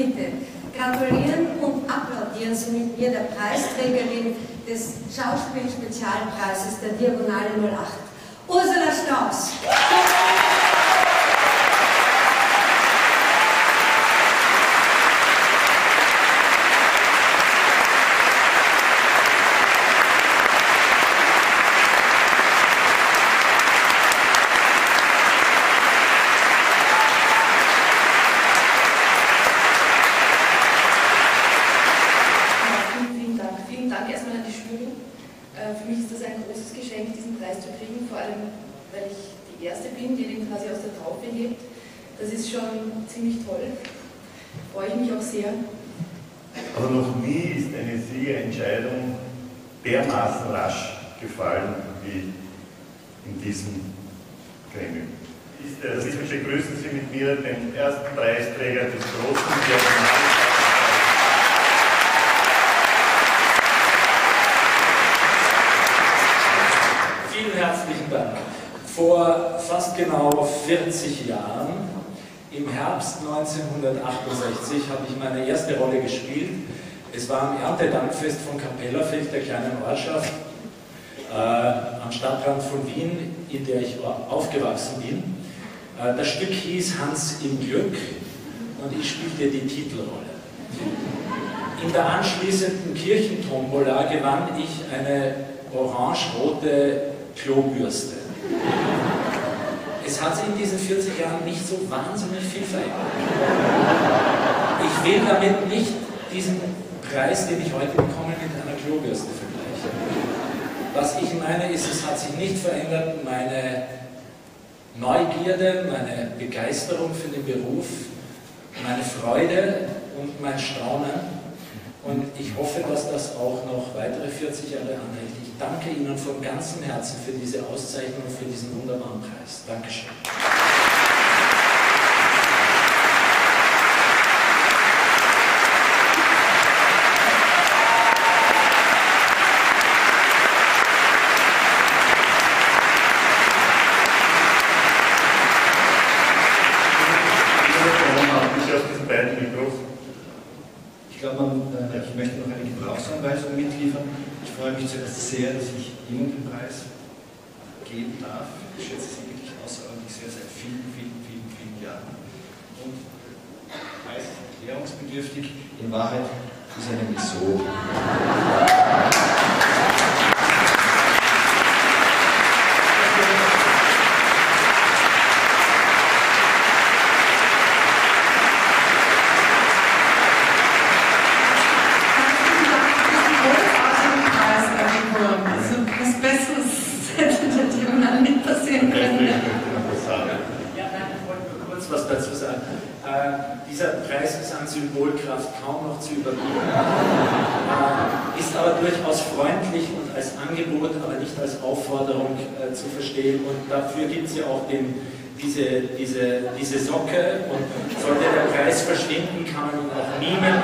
bitte, gratulieren und applaudieren Sie mit mir der Preisträgerin des Schauspielspezialpreises der Diagonale 08, Ursula Strauß. Das ist schon ziemlich toll. Freue ich mich auch sehr. Aber noch nie ist eine Siegerentscheidung dermaßen rasch gefallen wie in diesem Gremium. Also ich begrüßen Sie mit mir den ersten Preisträger des großen Diagonalpreises. Vor fast genau 40 Jahren im Herbst 1968 habe ich meine erste Rolle gespielt. Es war am Erntedankfest von Kapellerfeld, der kleinen Ortschaft, äh, am Stadtrand von Wien, in der ich aufgewachsen bin. Äh, das Stück hieß Hans im Glück und ich spielte die Titelrolle. In der anschließenden Kirchentombola gewann ich eine orange-rote Klobürste es hat sich in diesen 40 Jahren nicht so wahnsinnig viel verändert. Ich will damit nicht diesen Preis, den ich heute bekomme, mit einer Klobürste vergleichen. Was ich meine ist, es hat sich nicht verändert, meine Neugierde, meine Begeisterung für den Beruf, meine Freude und mein Staunen. Und ich hoffe, dass das auch noch weitere 40 Jahre anhält. Ich danke Ihnen von ganzem Herzen für diese Auszeichnung, für diesen wunderbaren Preis. Dankeschön. Ich glaube, äh, ich möchte noch eine Gebrauchsanweisung mitliefern. Ich freue mich zuerst sehr, dass ich Ihnen den Preis geben darf. Ich schätze Sie wirklich außerordentlich sehr seit vielen, vielen, vielen, vielen Jahren. Und Preis ist erklärungsbedürftig. In Wahrheit ist er nämlich so. Symbolkraft kaum noch zu überbieten. Äh, ist aber durchaus freundlich und als Angebot, aber nicht als Aufforderung äh, zu verstehen. Und dafür gibt es ja auch den, diese, diese, diese Socke. Und sollte der Preis verschwinden, kann man ihn auch mimen.